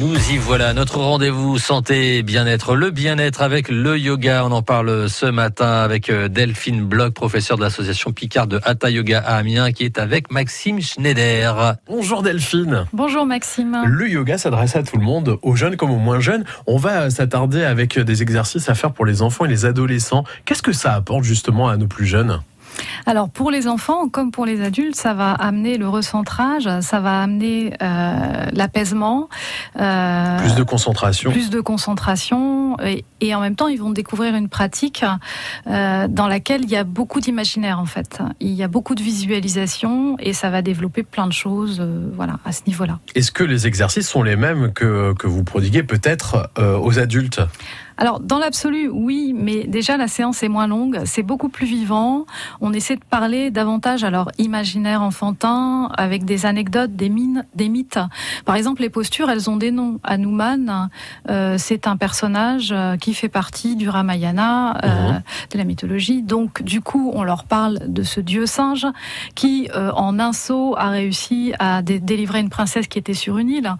Nous y voilà, notre rendez-vous santé bien-être, le bien-être avec le yoga. On en parle ce matin avec euh, Delphine Bloch, professeure de l'association Picard de Hatha Yoga à Amiens, qui est avec Maxime Schneider. Bonjour Delphine. Bonjour Maxime. Le yoga s'adresse à tout le monde, aux jeunes comme aux moins jeunes. On va s'attarder avec des exercices à faire pour les enfants et les adolescents. Qu'est-ce que ça apporte justement à nos plus jeunes? Alors pour les enfants comme pour les adultes, ça va amener le recentrage, ça va amener euh, l'apaisement, euh, plus de concentration, plus de concentration, et, en même temps ils vont découvrir une pratique euh, dans laquelle il y a beaucoup d'imaginaire en fait. Il y a beaucoup de visualisation et ça va développer plein de choses, voilà, à ce niveau-là. Est-ce que les exercices sont les mêmes que, que vous prodiguez peut-être aux adultes? Alors, dans l'absolu, oui, mais déjà la séance est moins longue, c'est beaucoup plus vivant. On essaie de parler davantage alors imaginaire enfantin, avec des anecdotes, des mines, des mythes. Par exemple, les postures, elles ont des noms. Hanuman, euh, c'est un personnage euh, qui fait partie du Ramayana, euh, mhm. de la mythologie. Donc, du coup, on leur parle de ce dieu singe qui, en un saut, a réussi à délivrer une princesse qui était sur une île.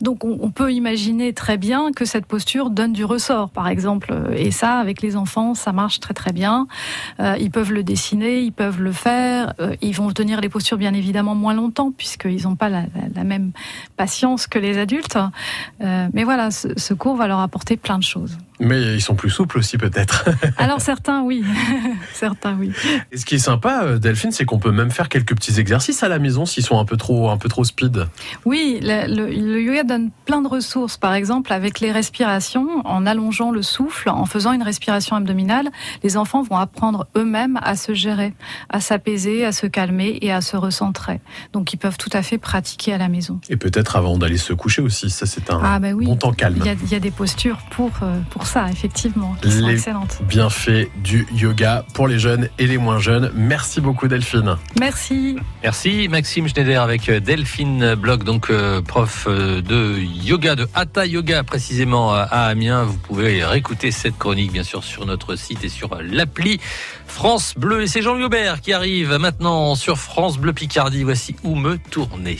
Donc, on, on peut imaginer très bien que cette posture donne du ressort par exemple. Et ça, avec les enfants, ça marche très très bien. Euh, ils peuvent le dessiner, ils peuvent le faire. Euh, ils vont tenir les postures bien évidemment moins longtemps puisqu'ils n'ont pas la, même patience que les adultes. Euh, mais voilà, ce cours va leur apporter plein de choses. Mais ils sont plus souples aussi peut-être. Alors certains oui, certains oui. Et ce qui est sympa, euh, Delphine, c'est qu'on peut même faire quelques petits exercices à la maison s'ils sont un peu trop, un peu trop speed. Oui, le, yoga donne plein de ressources. Par exemple, avec les respirations, en allongeant le souffle, en faisant une respiration abdominale, les enfants vont apprendre eux-mêmes à se gérer, à s'apaiser, à se calmer et à se recentrer. Donc ils peuvent tout à fait pratiquer à la maison. Et peut-être avant d'aller se coucher aussi. Ça c'est un ah, bah bon temps calme. Il y, a, des postures pour euh, pour ça, effectivement, qui sont excellentes. Bienfaits du yoga pour les jeunes et les moins jeunes. Merci beaucoup Delphine. Merci. Merci Maxime Schneider avec euh, Delphine Bloch, donc euh, prof euh, de yoga, de Hatha Yoga précisément à Amiens. Vous pouvez réécouter cette chronique bien sûr sur notre site et sur l'appli France Bleu. Et c'est Jean-Louis Aubert qui arrive maintenant sur France Bleu Picardie. Voici où me tourner.